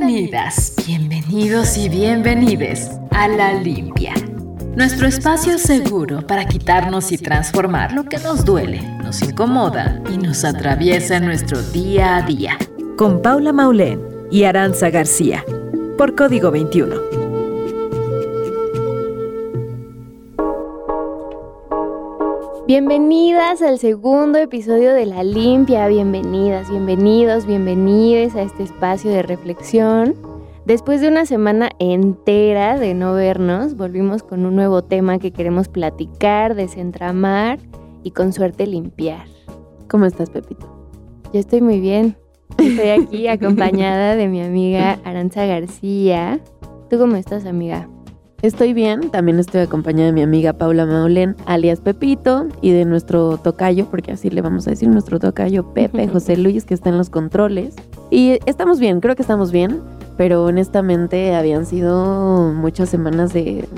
Bienvenidas, bienvenidos y bienvenides a La Limpia. Nuestro espacio seguro para quitarnos y transformar lo que nos duele, nos incomoda y nos atraviesa en nuestro día a día. Con Paula Maulén y Aranza García. Por Código 21. Bienvenidas al segundo episodio de La Limpia, bienvenidas, bienvenidos, bienvenides a este espacio de reflexión. Después de una semana entera de no vernos, volvimos con un nuevo tema que queremos platicar, desentramar y con suerte limpiar. ¿Cómo estás, Pepito? Yo estoy muy bien. Estoy aquí acompañada de mi amiga Aranza García. ¿Tú cómo estás, amiga? Estoy bien, también estoy acompañada de mi amiga Paula Maulén, alias Pepito, y de nuestro tocayo, porque así le vamos a decir, nuestro tocayo Pepe José Luis, que está en los controles. Y estamos bien, creo que estamos bien, pero honestamente habían sido muchas semanas de,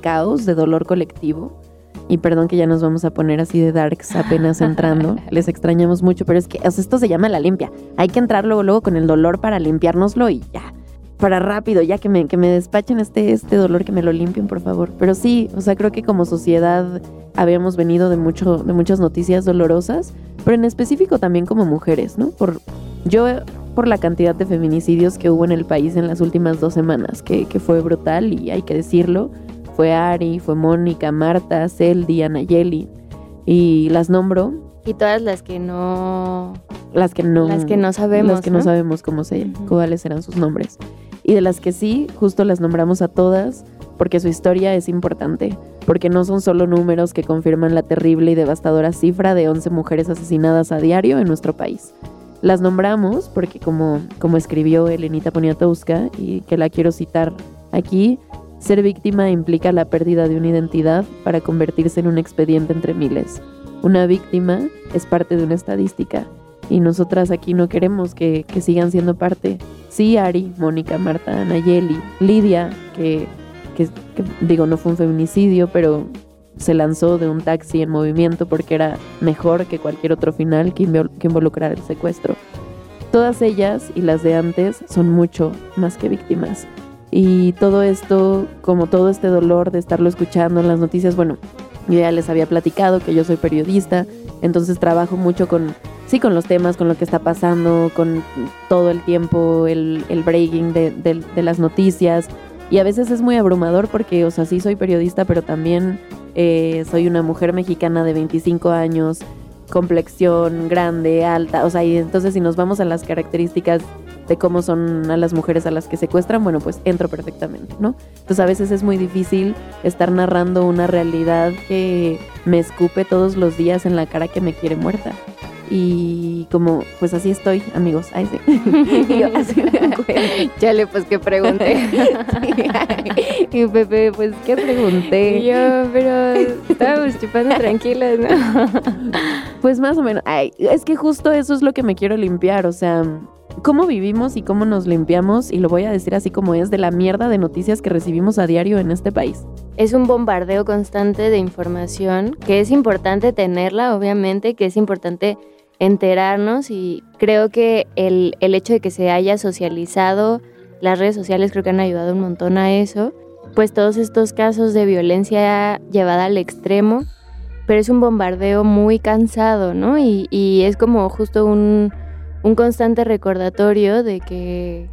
caos, de dolor colectivo. Y perdón que ya nos vamos a poner así de darks apenas entrando. Les extrañamos mucho, pero es que esto se llama la limpia. Hay que entrar luego, luego con el dolor para limpiárnoslo y ya para rápido, ya que me, que me despachen este, este dolor, que me lo limpien, por favor. Pero sí, o sea, creo que como sociedad habíamos venido de, mucho, de muchas noticias dolorosas, pero en específico también como mujeres, ¿no? Por, yo, por la cantidad de feminicidios que hubo en el país en las últimas dos semanas, que, que fue brutal y hay que decirlo. Fue Ari, fue Mónica, Marta, Celdi, Anayeli. Y las nombro. Y todas las que no... Las que no... Las que no sabemos. Las que no, sabemos cómo se, cuáles eran sus nombres y de las que sí, justo las nombramos a todas porque su historia es importante, porque no son solo números que confirman la terrible y devastadora cifra de 11 mujeres asesinadas a diario en nuestro país. Las nombramos porque como, como escribió Elenita Poniatowska, y que la quiero citar aquí, ser víctima implica la pérdida de una identidad para convertirse en un expediente entre miles. Una víctima es parte de una estadística y nosotras aquí no queremos que, sigan siendo parte. Sí, Ari, Mónica, Marta, Nayeli, Lidia, que, digo, no fue un feminicidio, pero se lanzó de un taxi en movimiento porque era mejor que cualquier otro final que, que involucrara el secuestro. Todas ellas y las de antes son mucho más que víctimas. Y todo esto, como todo este dolor de estarlo escuchando en las noticias, bueno, yo ya les había platicado que yo soy periodista, entonces trabajo mucho con sí, con los temas, con lo que está pasando, con todo el tiempo, el, breaking de, las noticias. Y a veces es muy abrumador porque, o sea, sí soy periodista, pero también eh, soy una mujer mexicana de 25 años, complexión grande, alta. O sea, y entonces si nos vamos a las características de cómo son a las mujeres a las que secuestran, bueno, pues entro perfectamente, ¿no? Entonces a veces es muy difícil estar narrando una realidad que me escupe todos los días en la cara que me quiere muerta. Y como, pues así estoy, amigos. Ahí sí. y yo así me Chale, pues que pregunté. y Pepe, pues que pregunté. Y yo, pero estábamos chupando tranquilas, ¿no? pues más o menos. Ay, es que justo eso es lo que me quiero limpiar. O sea, cómo vivimos y cómo nos limpiamos, y lo voy a decir así como es, de la mierda de noticias que recibimos a diario en este país. Es un bombardeo constante de información, que es importante tenerla, obviamente, que es importante enterarnos y creo que el, el hecho de que se haya socializado, las redes sociales creo que han ayudado un montón a eso, pues todos estos casos de violencia llevada al extremo, pero es un bombardeo muy cansado, ¿no? Y, y es como justo un, un, constante recordatorio de que,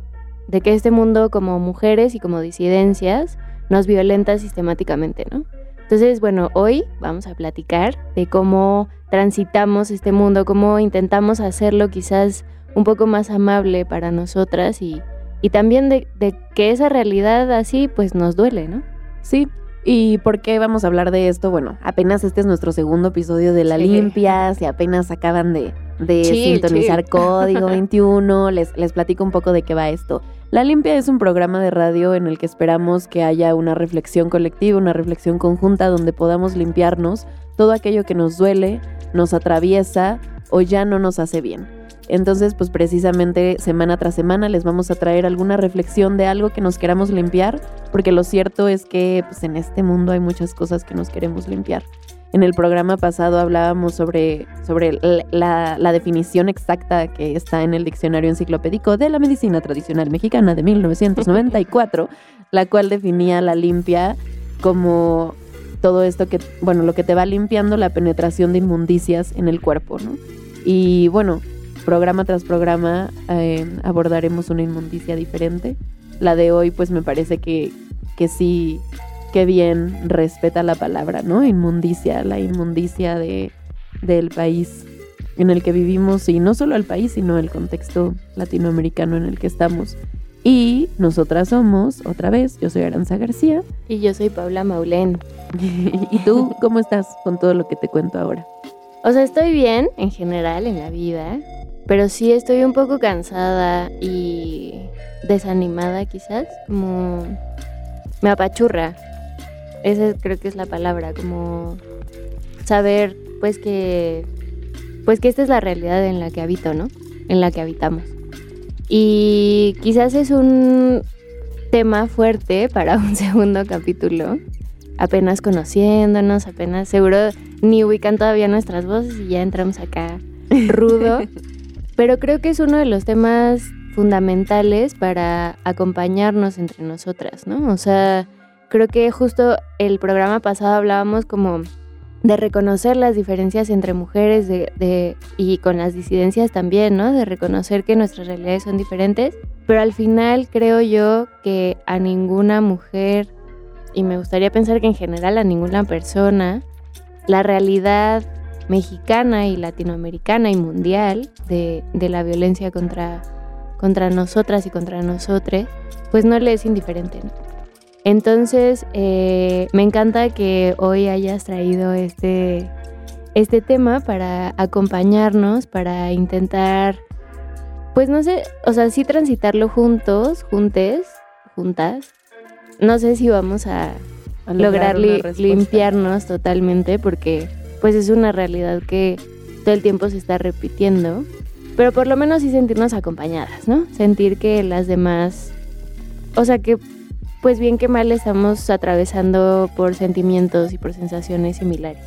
de que este mundo como mujeres y como disidencias nos violenta sistemáticamente, ¿no? Entonces, bueno, hoy vamos a platicar de cómo transitamos este mundo, cómo intentamos hacerlo quizás un poco más amable para nosotras y, y también de, que esa realidad así pues nos duele, ¿no? Sí, ¿Y por qué vamos a hablar de esto? Bueno, apenas este es nuestro segundo episodio de La Limpia, si apenas acaban de, sintonizar Código 21, les, les platico un poco de qué va esto. La Limpia es un programa de radio en el que esperamos que haya una reflexión colectiva, una reflexión conjunta donde podamos limpiarnos todo aquello que nos duele, nos atraviesa o ya no nos hace bien. Entonces, pues precisamente semana tras semana les vamos a traer alguna reflexión de algo que nos queramos limpiar, porque lo cierto es que pues, en este mundo hay muchas cosas que nos queremos limpiar. en el programa pasado hablábamos sobre, sobre la, la, definición exacta que está en el diccionario enciclopédico de la medicina tradicional mexicana de 1994, la cual definía la limpia como todo esto que, bueno, lo que te va limpiando la penetración de inmundicias en el cuerpo, ¿no? Y bueno, programa tras programa eh, abordaremos una inmundicia diferente. La de hoy, pues me parece que, que sí, que bien respeta la palabra, ¿no? Inmundicia, la inmundicia de, del país en el que vivimos y no solo el país, sino el contexto latinoamericano en el que estamos. Y nosotras somos, otra vez, yo soy Aranza García. Y yo soy Paula Maulén. ¿Y tú cómo estás con todo lo que te cuento ahora? O sea, estoy bien en general en la vida, pero sí estoy un poco cansada y desanimada quizás, como me apachurra. Esa creo que es la palabra, como saber pues que pues que esta es la realidad en la que habito, ¿no? En la que habitamos. Y quizás es un tema fuerte para un segundo capítulo, apenas conociéndonos, apenas seguro ni ubican todavía nuestras voces y ya entramos acá rudo. Pero creo que es uno de los temas fundamentales para acompañarnos entre nosotras, ¿no? O sea, creo que justo el programa pasado hablábamos como de reconocer las diferencias entre mujeres de, y con las disidencias también, ¿no? De reconocer que nuestras realidades son diferentes, pero al final creo yo que a ninguna mujer, y me gustaría pensar que en general a ninguna persona, la realidad mexicana y latinoamericana y mundial de, de la violencia contra, contra nosotras y contra nosotros, pues no le es indiferente, ¿no? Entonces, eh, me encanta que hoy hayas traído este, este tema para acompañarnos, para intentar, pues no sé, o sea, sí transitarlo juntos, juntes, juntas. No sé si vamos a, lograr, limpiarnos totalmente porque pues es una realidad que todo el tiempo se está repitiendo. Pero por lo menos sí sentirnos acompañadas, ¿no? Sentir que las demás, o sea, que pues bien que mal estamos atravesando por sentimientos y por sensaciones similares.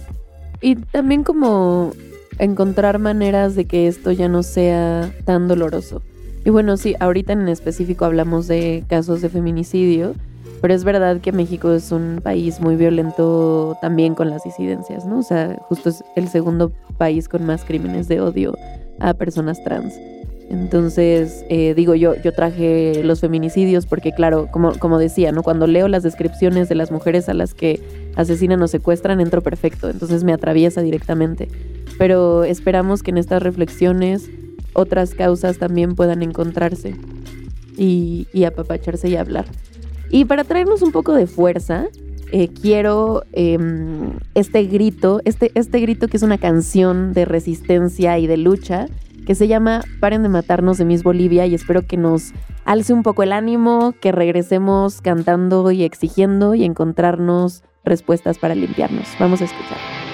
Y también como encontrar maneras de que esto ya no sea tan doloroso. Y bueno, sí, ahorita en específico hablamos de casos de feminicidio, pero es verdad que México es un país muy violento también con las disidencias, ¿no? O sea, justo es el segundo país con más crímenes de odio a personas trans. Entonces, eh, digo, yo, yo traje los feminicidios porque, claro, como, como decía, ¿no? Cuando leo las descripciones de las mujeres a las que asesinan o secuestran, entro perfecto, entonces me atraviesa directamente. Pero esperamos que en estas reflexiones otras causas también puedan encontrarse y, y apapacharse y hablar. Y para traernos un poco de fuerza, eh, quiero em, este grito, este, este grito que es una canción de resistencia y de lucha, que se llama Paren de matarnos de Miss Bolivia y espero que nos alce un poco el ánimo, que regresemos cantando y exigiendo y encontrarnos respuestas para limpiarnos. Vamos a escuchar.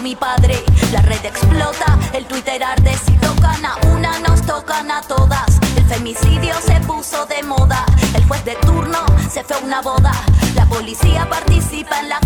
Mi padre. La red explota, el Twitter arde. Si tocan a una, nos tocan a todas. El femicidio se puso de moda. El juez de turno se fue a una boda. La policía participa en la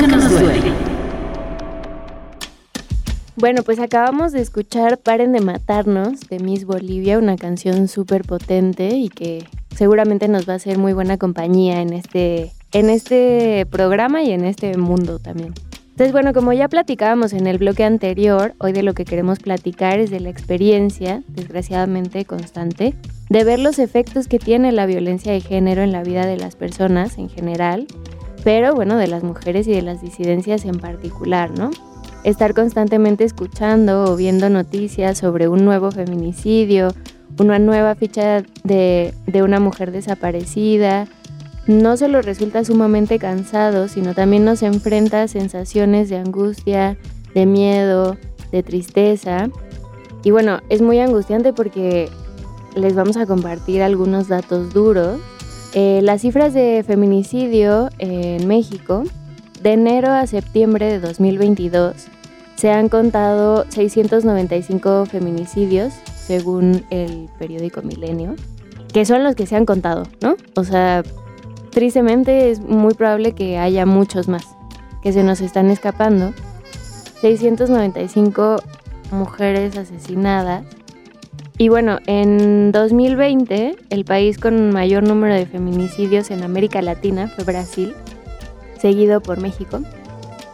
Lo que nos duele. Bueno, pues acabamos de escuchar Paren de Matarnos de Miss Bolivia, una canción súper potente y que seguramente nos va a hacer muy buena compañía en este, en este programa y en este mundo también. Entonces, bueno, como ya platicábamos en el bloque anterior, hoy de lo que queremos platicar es de la experiencia, desgraciadamente constante, de ver los efectos que tiene la violencia de género en la vida de las personas en general, pero bueno, de las mujeres y de las disidencias en particular, ¿no? estar constantemente escuchando o viendo noticias sobre un nuevo feminicidio, una nueva ficha de, de una mujer desaparecida, no solo resulta sumamente cansado, sino también nos enfrenta a sensaciones de angustia, de miedo, de tristeza. Y bueno, es muy angustiante porque les vamos a compartir algunos datos duros. Eh, las cifras de feminicidio en México de enero a septiembre de 2022 se han contado 695 feminicidios, según el periódico Milenio, que son los que se han contado, ¿no? O sea, tristemente es muy probable que haya muchos más que se nos están escapando. 695 mujeres asesinadas. Y bueno, en 2020 el país con mayor número de feminicidios en América Latina fue Brasil, seguido por México.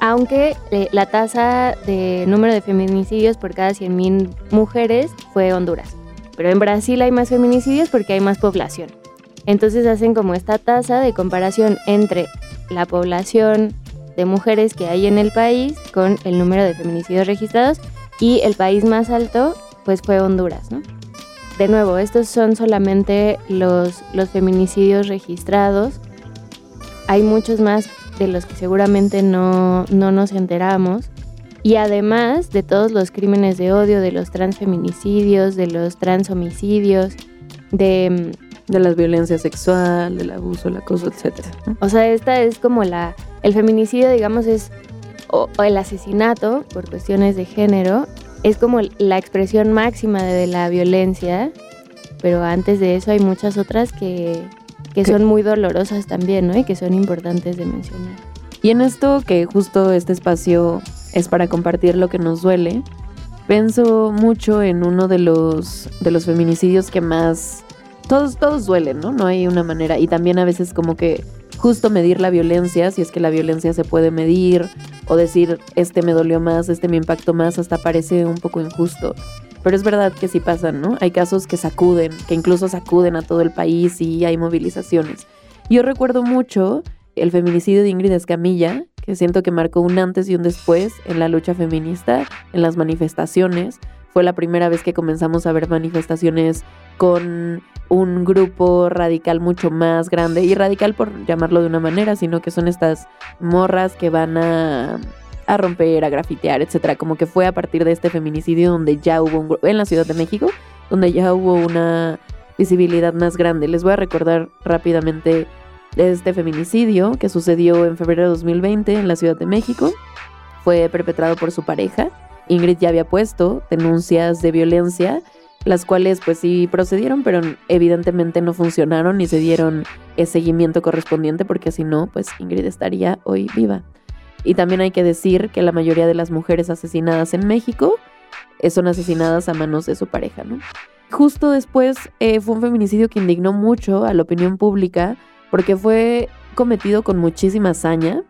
Aunque eh, la tasa de número de feminicidios por cada 100.000 mujeres fue Honduras. Pero en Brasil hay más feminicidios porque hay más población. Entonces hacen como esta tasa de comparación entre la población de mujeres que hay en el país con el número de feminicidios registrados y el país más alto pues fue Honduras, ¿no? De nuevo, estos son solamente los, los feminicidios registrados. Hay muchos más de los que seguramente no, no nos enteramos. Y además de todos los crímenes de odio, de los transfeminicidios, de los transhomicidios, de... De la violencia sexual, del abuso, el acoso, etc. O sea, esta es como la... El feminicidio, digamos, es... O, o el asesinato, por cuestiones de género, es como la expresión máxima de la violencia, pero antes de eso hay muchas otras que, que son muy dolorosas también, ¿no? Y que son importantes de mencionar. Y en esto que justo este espacio es para compartir lo que nos duele, pienso mucho en uno de los, de los feminicidios que más... Todos, todos duelen, ¿no? No hay una manera. Y también a veces como que justo medir la violencia, si es que la violencia se puede medir, o decir, este me dolió más, este me impactó más, hasta parece un poco injusto. Pero es verdad que sí pasan, ¿no? Hay casos que sacuden, que incluso sacuden a todo el país y hay movilizaciones. Yo recuerdo mucho el feminicidio de Ingrid Escamilla, que siento que marcó un antes y un después en la lucha feminista, en las manifestaciones. Fue la primera vez que comenzamos a ver manifestaciones con un grupo radical mucho más grande, y radical por llamarlo de una manera, sino que son estas morras que van a, a romper, a grafitear, etcétera. Como que fue a partir de este feminicidio donde ya hubo un en la Ciudad de México, donde ya hubo una visibilidad más grande. Les voy a recordar rápidamente este feminicidio que sucedió en febrero de 2020 en la Ciudad de México. Fue perpetrado por su pareja. Ingrid ya había puesto denuncias de violencia, las cuales pues sí procedieron, pero evidentemente no funcionaron ni se dieron el seguimiento correspondiente porque si no, pues Ingrid estaría hoy viva. Y también hay que decir que la mayoría de las mujeres asesinadas en México eh, son asesinadas a manos de su pareja, ¿no? Justo después eh, fue un feminicidio que indignó mucho a la opinión pública porque fue cometido con muchísima hazaña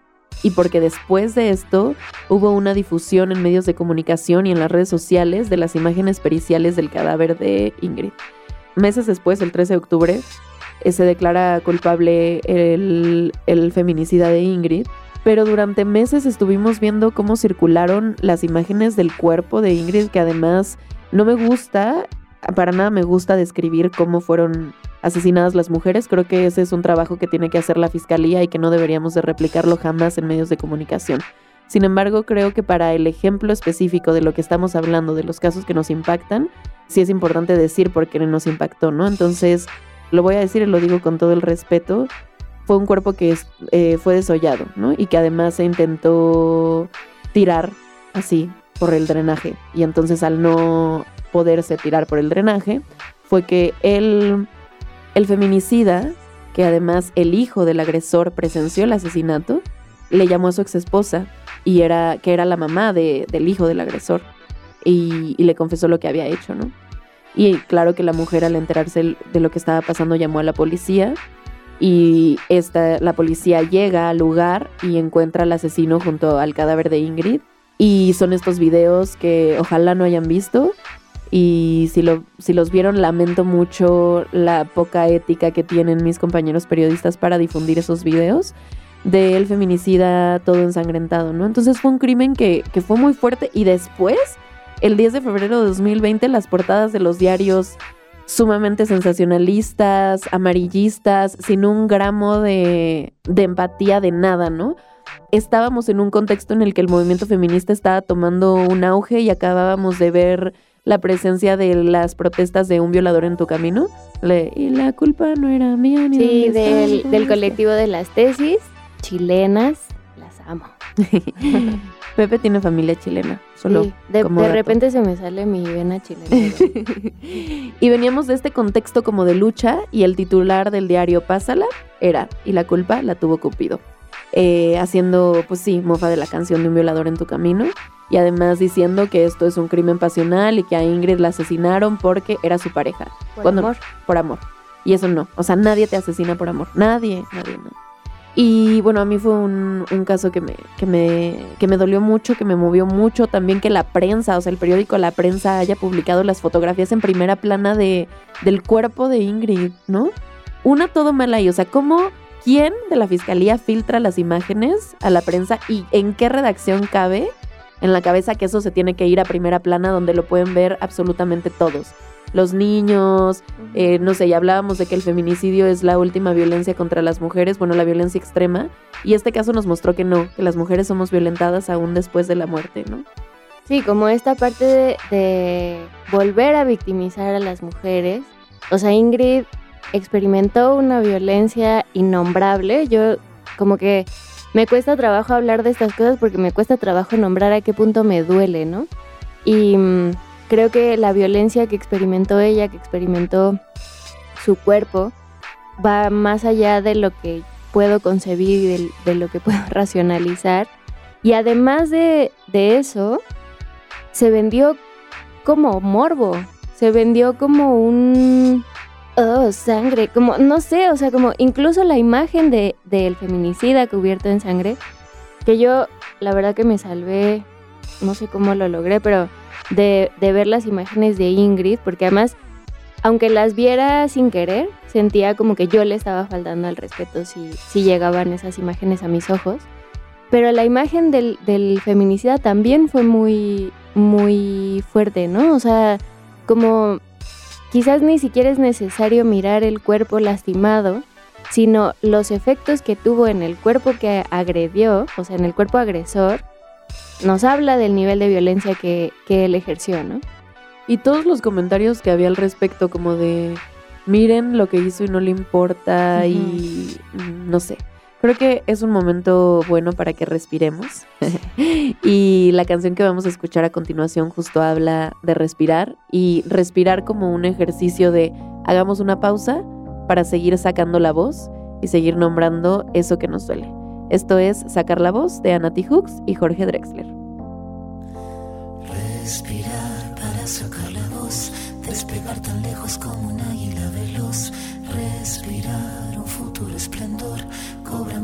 y porque después de esto hubo una difusión en medios de comunicación y en las redes sociales de las imágenes periciales del cadáver de Ingrid. Meses después, el 13 de octubre, eh, se declara culpable el, el feminicida de Ingrid pero durante meses estuvimos viendo cómo circularon las imágenes del cuerpo de Ingrid, que además no me gusta, para nada me gusta describir cómo fueron asesinadas las mujeres. Creo que ese es un trabajo que tiene que hacer la fiscalía y que no deberíamos de replicarlo jamás en medios de comunicación. Sin embargo, creo que para el ejemplo específico de lo que estamos hablando, de los casos que nos impactan, sí es importante decir por qué nos impactó, ¿no? Entonces, lo voy a decir y lo digo con todo el respeto fue un cuerpo que eh, fue desollado, ¿no? Y que además se intentó tirar así por el drenaje. Y entonces al no poderse tirar por el drenaje, fue que el, el feminicida, que además el hijo del agresor presenció el asesinato, le llamó a su exesposa y era que era la mamá de, del hijo del agresor y, y, le confesó lo que había hecho, ¿no? Y claro que la mujer al enterarse de lo que estaba pasando llamó a la policía y esta, la policía llega al lugar y encuentra al asesino junto al cadáver de Ingrid. Y son estos videos que ojalá no hayan visto. Y si, lo, si los vieron, lamento mucho la poca ética que tienen mis compañeros periodistas para difundir esos videos del feminicida todo ensangrentado, ¿no? Entonces fue un crimen que, que fue muy fuerte y después, el 10 de febrero de 2020, las portadas de los diarios sumamente sensacionalistas, amarillistas, sin un gramo de, empatía de nada, ¿no? Estábamos en un contexto en el que el movimiento feminista estaba tomando un auge y acabábamos de ver la presencia de las protestas de un violador en tu camino. y la culpa no era mía ni Sí, del, del colectivo de las tesis chilenas, las amo. Pepe tiene familia chilena, solo. de, repente se me sale mi vena chilena. y veníamos de este contexto como de lucha y el titular del diario Pásala era, y la culpa la tuvo Cupido. Eh, haciendo, pues sí, mofa de la canción de un violador en tu camino. Y además diciendo que esto es un crimen pasional y que a Ingrid la asesinaron porque era su pareja. Por amor. Por amor. Y eso no. O sea, nadie te asesina por amor. Nadie, nadie, nadie. Y bueno, a mí fue un, caso que me, que, me, que me dolió mucho, que me movió mucho. También que la prensa, o sea, el periódico La Prensa haya publicado las fotografías en primera plana de, del cuerpo de Ingrid, ¿no? Una todo mal ahí, o sea, ¿cómo, quién de la fiscalía filtra las imágenes a la prensa y en qué redacción cabe en la cabeza que eso se tiene que ir a primera plana donde lo pueden ver absolutamente todos? los niños, eh, no sé, ya hablábamos de que el feminicidio es la última violencia contra las mujeres, bueno, la violencia extrema, y este caso nos mostró que no, que las mujeres somos violentadas aún después de la muerte, ¿no? Sí, como esta parte de, de volver a victimizar a las mujeres. O sea, Ingrid experimentó una violencia innombrable. Yo como que me cuesta trabajo hablar de estas cosas porque me cuesta trabajo nombrar a qué punto me duele, ¿no? Y mm, creo que la violencia que experimentó ella, que experimentó su cuerpo, va más allá de lo que puedo concebir y de, lo que puedo racionalizar. Y además de, eso, se vendió como morbo, se vendió como un... Oh, sangre, como, no sé, o sea, como incluso la imagen del de, feminicida cubierto en sangre, que yo la verdad que me salvé, no sé cómo lo logré, pero de, ver las imágenes de Ingrid, porque además, aunque las viera sin querer, sentía como que yo le estaba faltando al respeto si, si llegaban esas imágenes a mis ojos. Pero la imagen del, del feminicida también fue muy, muy fuerte, ¿no? O sea, como quizás ni siquiera es necesario mirar el cuerpo lastimado, sino los efectos que tuvo en el cuerpo que agredió, o sea, en el cuerpo agresor, nos habla del nivel de violencia que, él ejerció, ¿no? Y todos los comentarios que había al respecto, como de miren lo que hizo y no le importa y no sé. Creo que es un momento bueno para que respiremos. y la canción que vamos a escuchar a continuación justo habla de respirar y respirar como un ejercicio de hagamos una pausa para seguir sacando la voz y seguir nombrando eso que nos duele. Esto es Sacar la voz de Anati Hooks y Jorge Drexler. Respirar para sacar la voz, despegar tan lejos como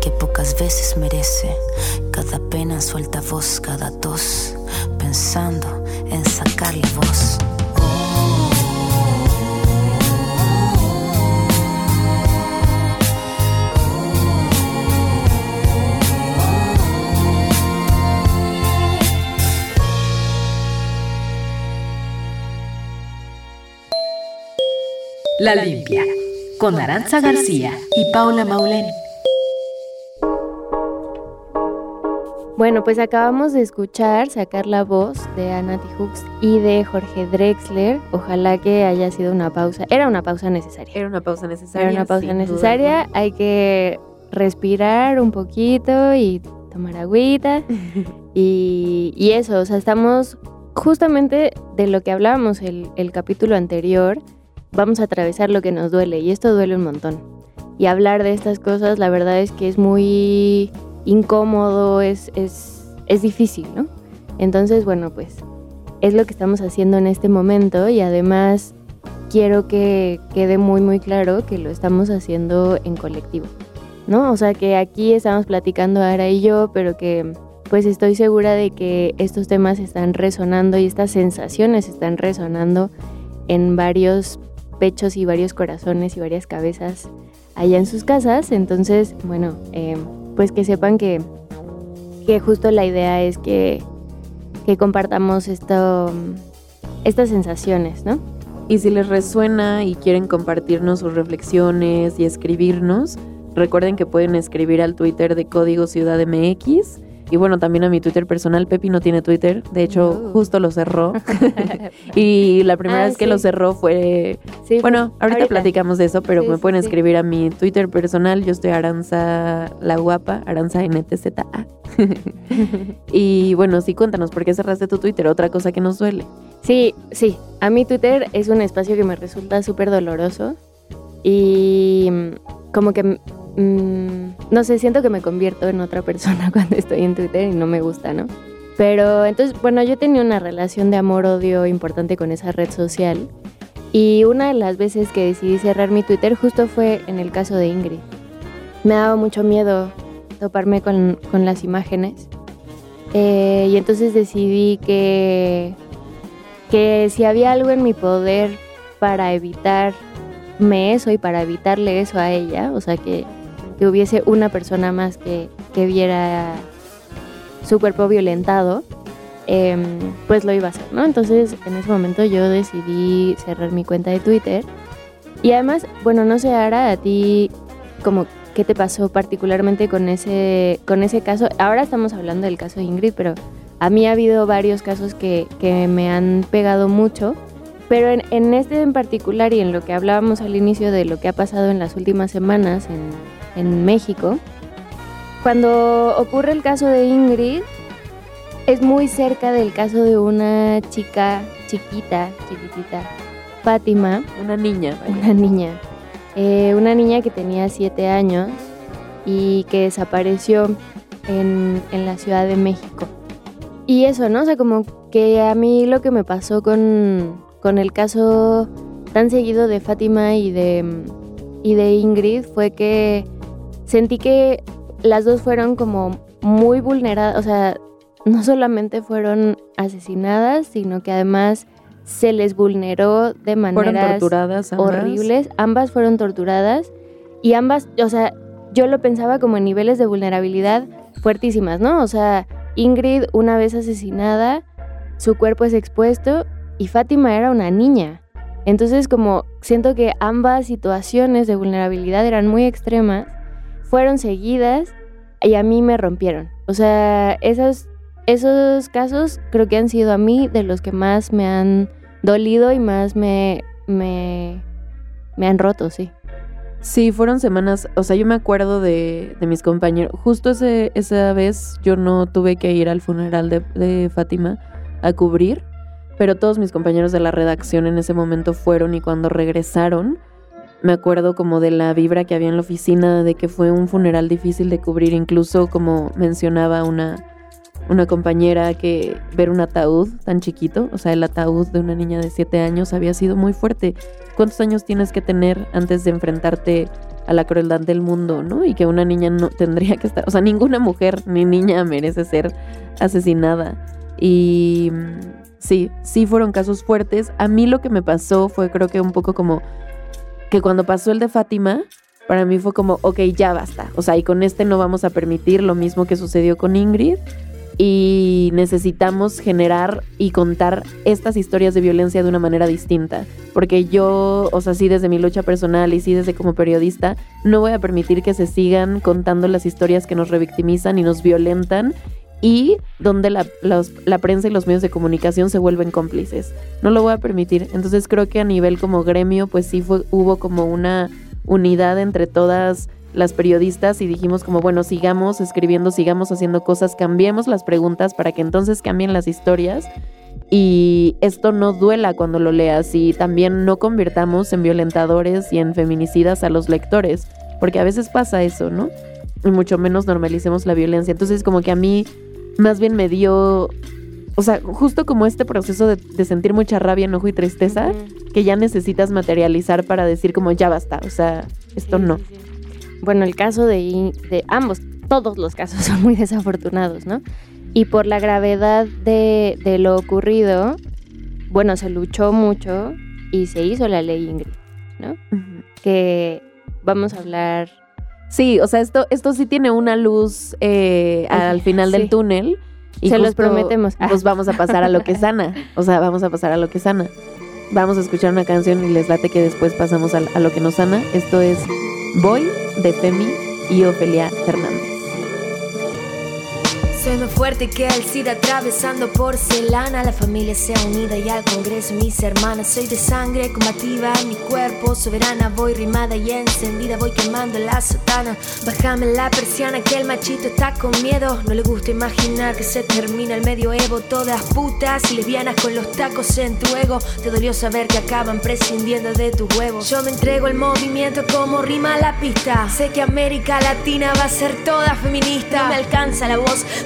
que pocas veces merece. Cada pena suelta voz, cada tos, pensando en sacar la voz. La Limpia, con Aranza García y Paula Maulén. Bueno, pues acabamos de escuchar sacar la voz de Anati Hooks y de Jorge Drexler. Ojalá que haya sido una pausa. Era una pausa necesaria. Era una pausa necesaria. Era una pausa duda necesaria. Hay que respirar un poquito y tomar agüita. y, y eso, o sea, estamos justamente de lo que hablábamos el, el capítulo anterior. Vamos a atravesar lo que nos duele y esto duele un montón. Y hablar de estas cosas, la verdad es que es muy incómodo, es, es, es difícil, ¿no? Entonces, bueno, pues es lo que estamos haciendo en este momento y además quiero que quede muy muy claro que lo estamos haciendo en colectivo, ¿no? O sea que aquí estamos platicando Ara y yo, pero que pues estoy segura de que estos temas están resonando y estas sensaciones están resonando en varios pechos y varios corazones y varias cabezas allá en sus casas. Entonces, bueno, eh, pues que sepan que, que justo la idea es que, que compartamos esto, estas sensaciones, ¿no? Y si les resuena y quieren compartirnos sus reflexiones y escribirnos, recuerden que pueden escribir al Twitter de Código Ciudad MX y bueno, también a mi Twitter personal. Pepi no tiene Twitter. De hecho, Uh. justo lo cerró. y la primera Ah, vez que sí. lo cerró fue... Sí, Bueno, ahorita, ahorita. platicamos de eso, pero Sí, me pueden escribir a mi Twitter personal. Yo estoy Aranza la Guapa, Aranza NTZA. y bueno, sí, cuéntanos, ¿por qué cerraste tu Twitter? Otra cosa que nos duele. Sí, sí. A mí Twitter es un espacio que me resulta súper doloroso y como que, mm, no sé, siento que me convierto en otra persona cuando estoy en Twitter y no me gusta, ¿no? Pero entonces, bueno, yo tenía una relación de amor-odio importante con esa red social y una de las veces que decidí cerrar mi Twitter justo fue en el caso de Ingrid. Me daba mucho miedo toparme con, con las imágenes eh, y entonces decidí que que si había algo en mi poder para evitarme eso y para evitarle eso a ella, o sea, que, que hubiese una persona más que, que viera su cuerpo violentado, em, pues lo iba a hacer, ¿no? Entonces, en ese momento yo decidí cerrar mi cuenta de Twitter. Y además, bueno, no sé, Ara, a ti, como, ¿qué te pasó particularmente con ese, con ese caso? Ahora estamos hablando del caso de Ingrid, pero a mí ha habido varios casos que, que me han pegado mucho, pero en, en este en particular y en lo que hablábamos al inicio de lo que ha pasado en las últimas semanas en, en México, cuando ocurre el caso de Ingrid, es muy cerca del caso de una chica chiquita, chiquitita, Fátima, Una niña. vaya. una niña, eh, una niña que tenía siete años y que desapareció en, en la Ciudad de México. Y eso, ¿no? O sea, como que a mí lo que me pasó con, con el caso tan seguido de Fátima y de, y de Ingrid fue que sentí que las dos fueron como muy vulneradas, o sea, no solamente fueron asesinadas, sino que además se les vulneró de Fueron maneras torturadas ambas. horribles. Ambas fueron torturadas y ambas, o sea, yo lo pensaba como en niveles de vulnerabilidad fuertísimas, ¿no? O sea, Ingrid una vez asesinada, su cuerpo es expuesto y Fátima era una niña. Entonces como siento que ambas situaciones de vulnerabilidad eran muy extremas, fueron seguidas y a mí me rompieron. O sea, esos, esos casos creo que han sido a mí de los que más me han dolido y más me, me, me han roto, sí. Sí, fueron semanas, o sea, yo me acuerdo de, de mis compañeros, justo ese, esa vez yo no tuve que ir al funeral de, de Fátima a cubrir, pero todos mis compañeros de la redacción en ese momento fueron y cuando regresaron, me acuerdo como de la vibra que había en la oficina, de que fue un funeral difícil de cubrir, incluso como mencionaba una, una compañera que ver un ataúd tan chiquito, o sea, el ataúd de una niña de 7 años había sido muy fuerte. ¿Cuántos años tienes que tener antes de enfrentarte a la crueldad del mundo, no? Y que una niña no tendría que estar, o sea, ninguna mujer ni niña merece ser asesinada. Y mm, sí, sí fueron casos fuertes. A mí lo que me pasó fue creo que un poco como que cuando pasó el de Fátima, para mí fue como, ok, ya basta. O sea, y con este no vamos a permitir lo mismo que sucedió con Ingrid. Y necesitamos generar y contar estas historias de violencia de una manera distinta. Porque yo, o sea, sí desde mi lucha personal y sí desde como periodista, no voy a permitir que se sigan contando las historias que nos revictimizan y nos violentan y donde la, la prensa y los medios de comunicación se vuelven cómplices. No lo voy a permitir. Entonces creo que a nivel como gremio, pues sí fue, hubo como una unidad entre todas las periodistas y dijimos como, bueno, sigamos escribiendo, sigamos haciendo cosas, cambiemos las preguntas para que entonces cambien las historias y esto no duela cuando lo leas y también no convirtamos en violentadores y en feminicidas a los lectores, porque a veces pasa eso, ¿no? Y mucho menos normalicemos la violencia. Entonces como que a mí más bien me dio, o sea, justo como este proceso de, de sentir mucha rabia, enojo y tristeza, que ya necesitas materializar para decir como ya basta, o sea, esto Sí, no. sí, sí. Bueno, el caso de, ambos, todos los casos son muy desafortunados, ¿no? Y por la gravedad de, de lo ocurrido, bueno, se luchó mucho y se hizo la ley Ingrid, ¿no? Que vamos a hablar. Sí, o sea, esto, esto sí tiene una luz eh, al final Sí. del túnel. Se los prometemos. Ah. Pues vamos a pasar a lo que sana. O sea, vamos a pasar a lo que sana. Vamos a escuchar una canción y les late que después pasamos a, a lo que nos sana. Esto es Voy de Femi y Ofelia Fernández. Soy más fuerte que el SIDA atravesando porcelana. La familia sea unida y al Congreso mis hermanas. Soy de sangre combativa en mi cuerpo soberana. Voy rimada y encendida, voy quemando la sotana. Bájame la persiana que el machito está con miedo. No le gusta imaginar que se termina el medioevo. Todas putas y lesbianas con los tacos en tu ego. Te dolió saber que acaban prescindiendo de tus huevos. Yo me entrego el movimiento como rima la pista. Sé que América Latina va a ser toda feminista. No me alcanza la voz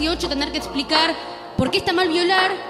18 tener que explicar por qué está mal violar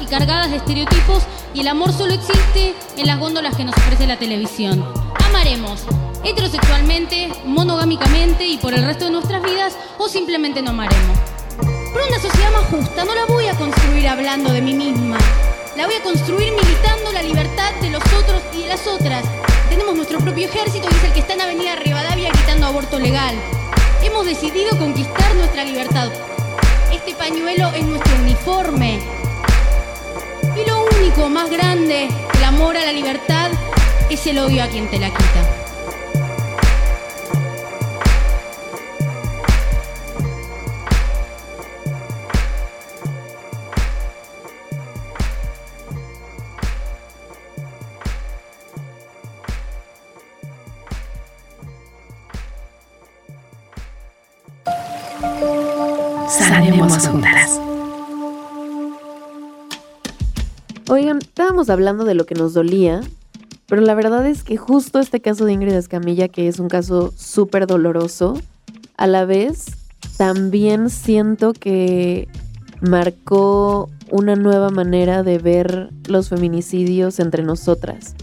y cargadas de estereotipos y el amor solo existe en las góndolas que nos ofrece la televisión. Amaremos heterosexualmente, monogámicamente y por el resto de nuestras vidas o simplemente no amaremos. Pero una sociedad más justa no la voy a construir hablando de mí misma. La voy a construir militando la libertad de los otros y de las otras. Tenemos nuestro propio ejército y es el que está en Avenida Rivadavia gritando aborto legal. Hemos decidido conquistar nuestra libertad. Este pañuelo es nuestro uniforme. Y lo único más grande, el amor a la libertad, es el odio a quien te la quita. Sanemos juntas. Estábamos hablando de lo que nos dolía, pero la verdad es que justo este caso de Ingrid Escamilla, que es un caso súper doloroso, a la vez también siento que marcó una nueva manera de ver los feminicidios entre nosotras.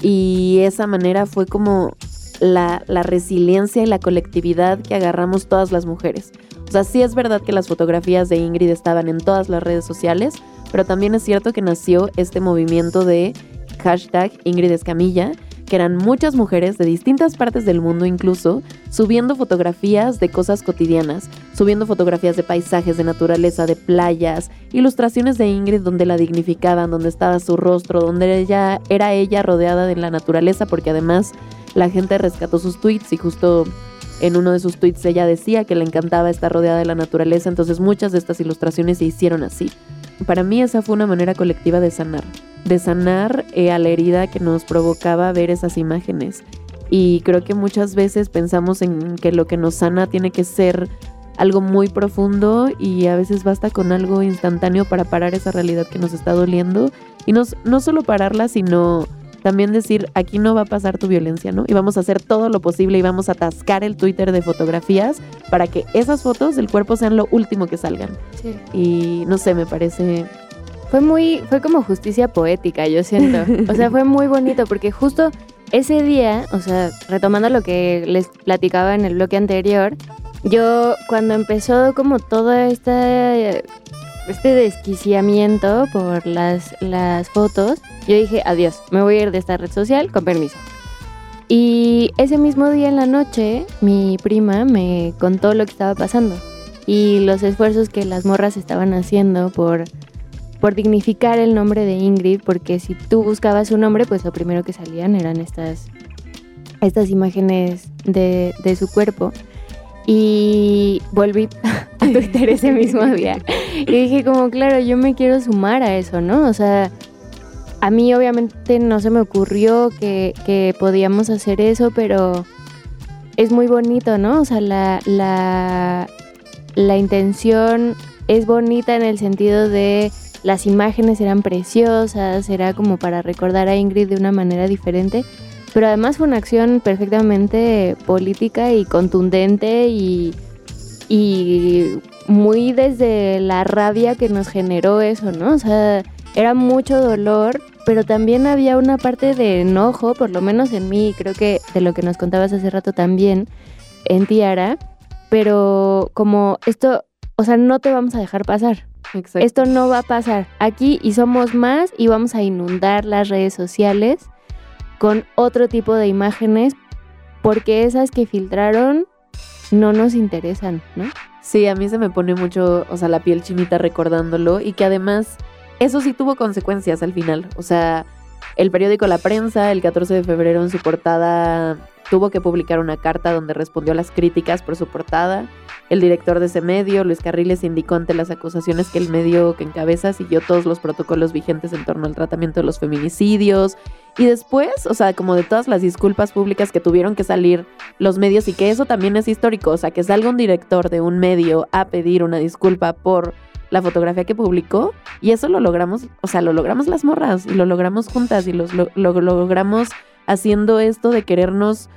Y esa manera fue como la, la resiliencia y la colectividad que agarramos todas las mujeres. O sea, sí es verdad que las fotografías de Ingrid estaban en todas las redes sociales, pero también es cierto que nació este movimiento de hashtag Ingrid Escamilla, que eran muchas mujeres de distintas partes del mundo incluso, subiendo fotografías de cosas cotidianas, subiendo fotografías de paisajes, de naturaleza, de playas, ilustraciones de Ingrid donde la dignificaban, donde estaba su rostro, donde ella era ella rodeada de la naturaleza, porque además la gente rescató sus tweets y justo en uno de sus tweets ella decía que le encantaba estar rodeada de la naturaleza, entonces muchas de estas ilustraciones se hicieron así. Para mí esa fue una manera colectiva de sanar, de sanar eh, a la herida que nos provocaba ver esas imágenes. Y creo que muchas veces pensamos en que lo que nos sana tiene que ser algo muy profundo y a veces basta con algo instantáneo para parar esa realidad que nos está doliendo. Y no, no solo pararla, sino también decir, aquí no va a pasar tu violencia, ¿no? Y vamos a hacer todo lo posible y vamos a atascar el Twitter de fotografías para que esas fotos del cuerpo sean lo último que salgan. Sí. Y no sé, me parece... Fue muy, fue como justicia poética, yo siento. O sea, fue muy bonito porque justo ese día, o sea, retomando lo que les platicaba en el bloque anterior, yo cuando empezó como todo esta este desquiciamiento por las, las fotos, yo dije, adiós, me voy a ir de esta red social, con permiso. Y ese mismo día en la noche, mi prima me contó lo que estaba pasando y los esfuerzos que las morras estaban haciendo por, por dignificar el nombre de Ingrid, porque si tú buscabas su nombre, pues lo primero que salían eran estas, estas imágenes de, de su cuerpo. Y volví a Twitter ese mismo día. Y dije como, claro, yo me quiero sumar a eso, ¿no? O sea, a mí obviamente no se me ocurrió que, que podíamos hacer eso, pero es muy bonito, ¿no? O sea, la, la, la intención es bonita en el sentido de las imágenes eran preciosas, era como para recordar a Ingrid de una manera diferente, pero además fue una acción perfectamente política y contundente y, y muy desde la rabia que nos generó eso, ¿no? O sea, era mucho dolor, pero también había una parte de enojo, por lo menos en mí, creo que de lo que nos contabas hace rato también, en Tiara, pero como esto, o sea, no te vamos a dejar pasar. Esto no va a pasar aquí y somos más y vamos a inundar las redes sociales con otro tipo de imágenes porque esas que filtraron no nos interesan, ¿no? Sí, a mí se me pone mucho, o sea, la piel chinita recordándolo y que además eso sí tuvo consecuencias al final. O sea, el periódico La Prensa, el 14 de febrero en su portada, tuvo que publicar una carta donde respondió a las críticas por su portada. El director de ese medio, Luis Carriles, indicó ante las acusaciones que el medio que encabeza siguió todos los protocolos vigentes en torno al tratamiento de los feminicidios. Y después, o sea, como de todas las disculpas públicas que tuvieron que salir los medios y que eso también es histórico, o sea, que salga un director de un medio a pedir una disculpa por la fotografía que publicó y eso lo logramos, o sea, lo logramos las morras y lo logramos juntas y lo, lo logramos haciendo esto de querernos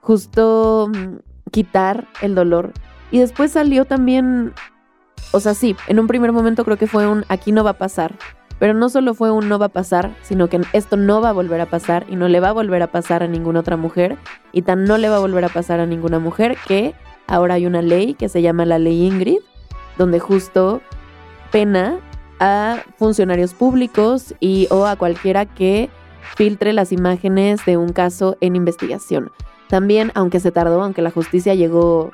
justo mm, quitar el dolor y después salió también, o sea, sí, en un primer momento creo que fue un aquí no va a pasar. Pero no solo fue un no va a pasar, sino que esto no va a volver a pasar y no le va a volver a pasar a ninguna otra mujer. Y tan no le va a volver a pasar a ninguna mujer que ahora hay una ley que se llama la ley Ingrid, donde justo pena a funcionarios públicos y o a cualquiera que filtre las imágenes de un caso en investigación. También, aunque se tardó, aunque la justicia llegó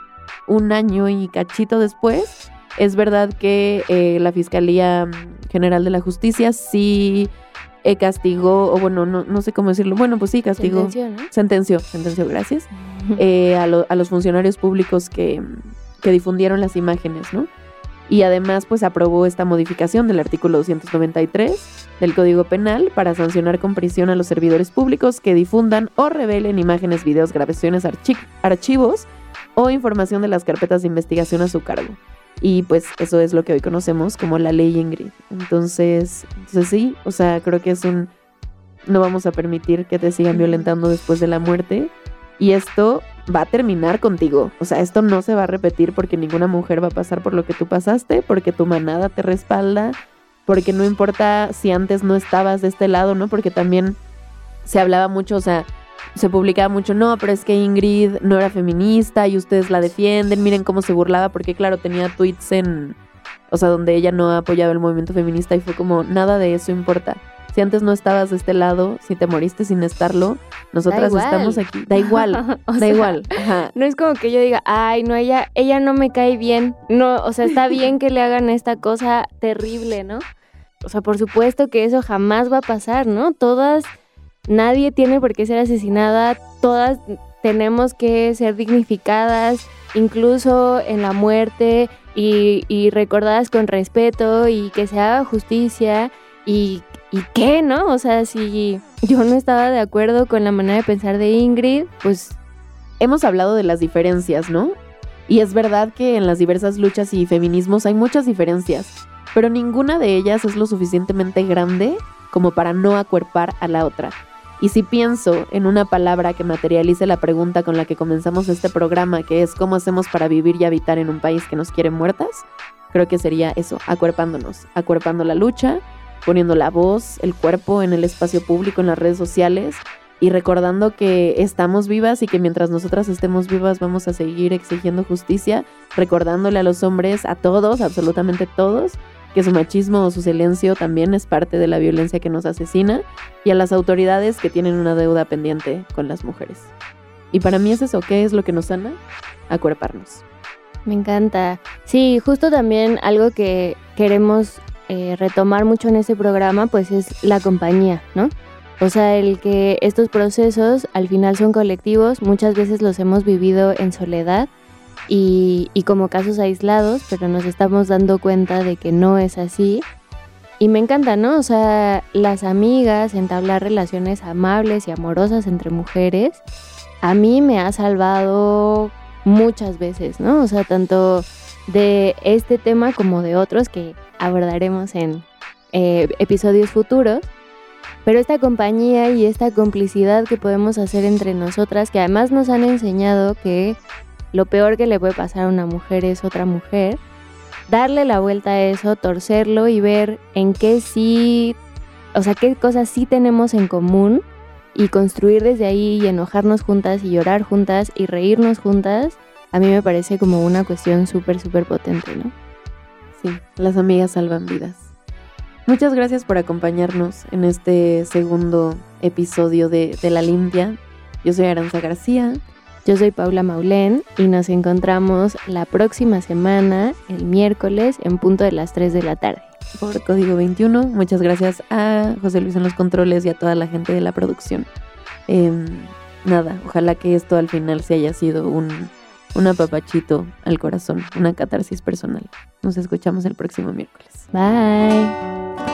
un año y cachito después, es verdad que eh, la Fiscalía General de la Justicia sí eh, castigó, o bueno, no, no, sé cómo decirlo, bueno, pues sí castigó. Sentenció, ¿no? Sentenció, sentenció, gracias, eh, a, a, los funcionarios públicos que, que difundieron las imágenes, ¿no? Y además, pues aprobó esta modificación del artículo 293 del Código Penal para sancionar con prisión a los servidores públicos que difundan o revelen imágenes, videos, grabaciones, archivos o información de las carpetas de investigación a su cargo. Y pues eso es lo que hoy conocemos como la ley Ingrid. Entonces, entonces sí, o sea, creo que es un... No vamos a permitir que te sigan violentando después de la muerte. Y esto va a terminar contigo. O sea, esto no se va a repetir porque ninguna mujer va a pasar por lo que tú pasaste, porque tu manada te respalda, porque no importa si antes no estabas de este lado, ¿no? Porque también se hablaba mucho, o sea, se publicaba mucho, no, pero es que Ingrid no era feminista y ustedes la defienden, miren cómo se burlaba, porque claro, tenía tweets en, o sea, donde ella no ha apoyado el movimiento feminista y fue como, nada de eso importa. Si antes no estabas de este lado, si te moriste sin estarlo, nosotras estamos aquí. Da igual, da sea, igual. Ajá. No es como que yo diga, ay, no, ella, ella no me cae bien. No, o sea, está bien que le hagan esta cosa terrible, ¿no? O sea, por supuesto que eso jamás va a pasar, ¿no? Todas, nadie tiene por qué ser asesinada, todas tenemos que ser dignificadas, incluso en la muerte, y, y recordadas con respeto, y que se haga justicia, y, y qué, ¿no? O sea, si yo no estaba de acuerdo con la manera de pensar de Ingrid, pues Hemos hablado de las diferencias, ¿no? Y es verdad que en las diversas luchas y feminismos hay muchas diferencias, pero ninguna de ellas es lo suficientemente grande como para no acuerpar a la otra. Y si pienso en una palabra que materialice la pregunta con la que comenzamos este programa, que es cómo hacemos para vivir y habitar en un país que nos quiere muertas, creo que sería eso, acuerpándonos, acuerpando la lucha, poniendo la voz, el cuerpo en el espacio público, en las redes sociales y recordando que estamos vivas y que mientras nosotras estemos vivas vamos a seguir exigiendo justicia, recordándole a los hombres, a todos, absolutamente todos, que su machismo o su silencio también es parte de la violencia que nos asesina y a las autoridades que tienen una deuda pendiente con las mujeres. Y para mí es eso, ¿qué es lo que nos sana? Acuerparnos. Me encanta. Sí, justo también algo que queremos eh, retomar mucho en este programa, pues es la compañía, ¿no? O sea, el que estos procesos al final son colectivos, muchas veces los hemos vivido en soledad y, y como casos aislados, pero nos estamos dando cuenta de que no es así. Y me encanta, ¿no? O sea, las amigas, entablar relaciones amables y amorosas entre mujeres, a mí me ha salvado muchas veces, ¿no? O sea, tanto de este tema como de otros que abordaremos en eh, episodios futuros. Pero esta compañía y esta complicidad que podemos hacer entre nosotras, que además nos han enseñado que lo peor que le puede pasar a una mujer es otra mujer, darle la vuelta a eso, torcerlo y ver en qué sí, o sea, qué cosas sí tenemos en común y construir desde ahí y enojarnos juntas y llorar juntas y reírnos juntas, a mí me parece como una cuestión súper, súper potente, ¿no? Sí, las amigas salvan vidas. Muchas gracias por acompañarnos en este segundo episodio de, de La Limpia. Yo soy Aranza García. Yo soy Paula Maulén y nos encontramos la próxima semana, el miércoles, en punto de las 3 de la tarde. Por Código 21. Muchas gracias a José Luis en los controles y a toda la gente de la producción. Em, nada, ojalá que esto al final se haya sido un, un apapachito al corazón, una catarsis personal. Nos escuchamos el próximo miércoles. Bye.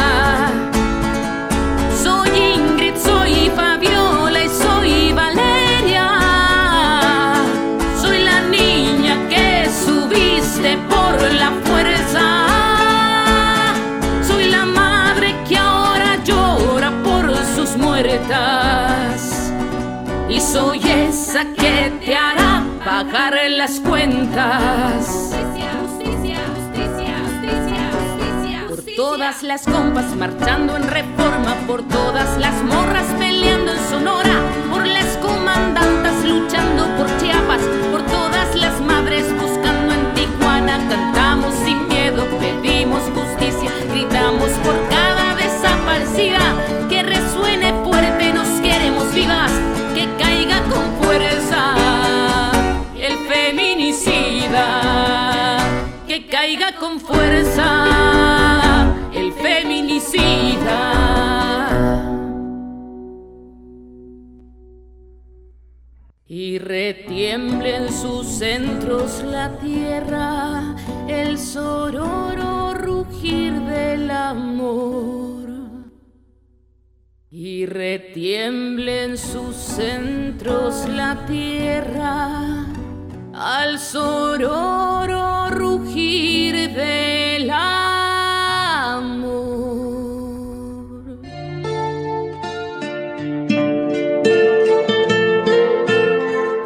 Esa que pagar las cuentas. Por todas las compas marchando en reforma, por todas las morras peleando centros la tierra, el sororo rugir del amor. Y retiemble en sus centros la tierra, al sororo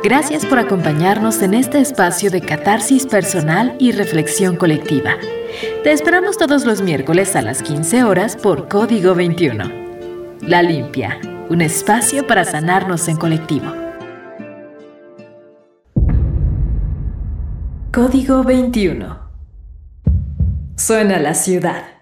Gracias por acompañarnos en este espacio de catarsis personal y reflexión colectiva. Te esperamos todos los miércoles a las 15 horas por Código 21. La Limpia, un espacio para sanarnos en colectivo. Código 21. Suena la ciudad.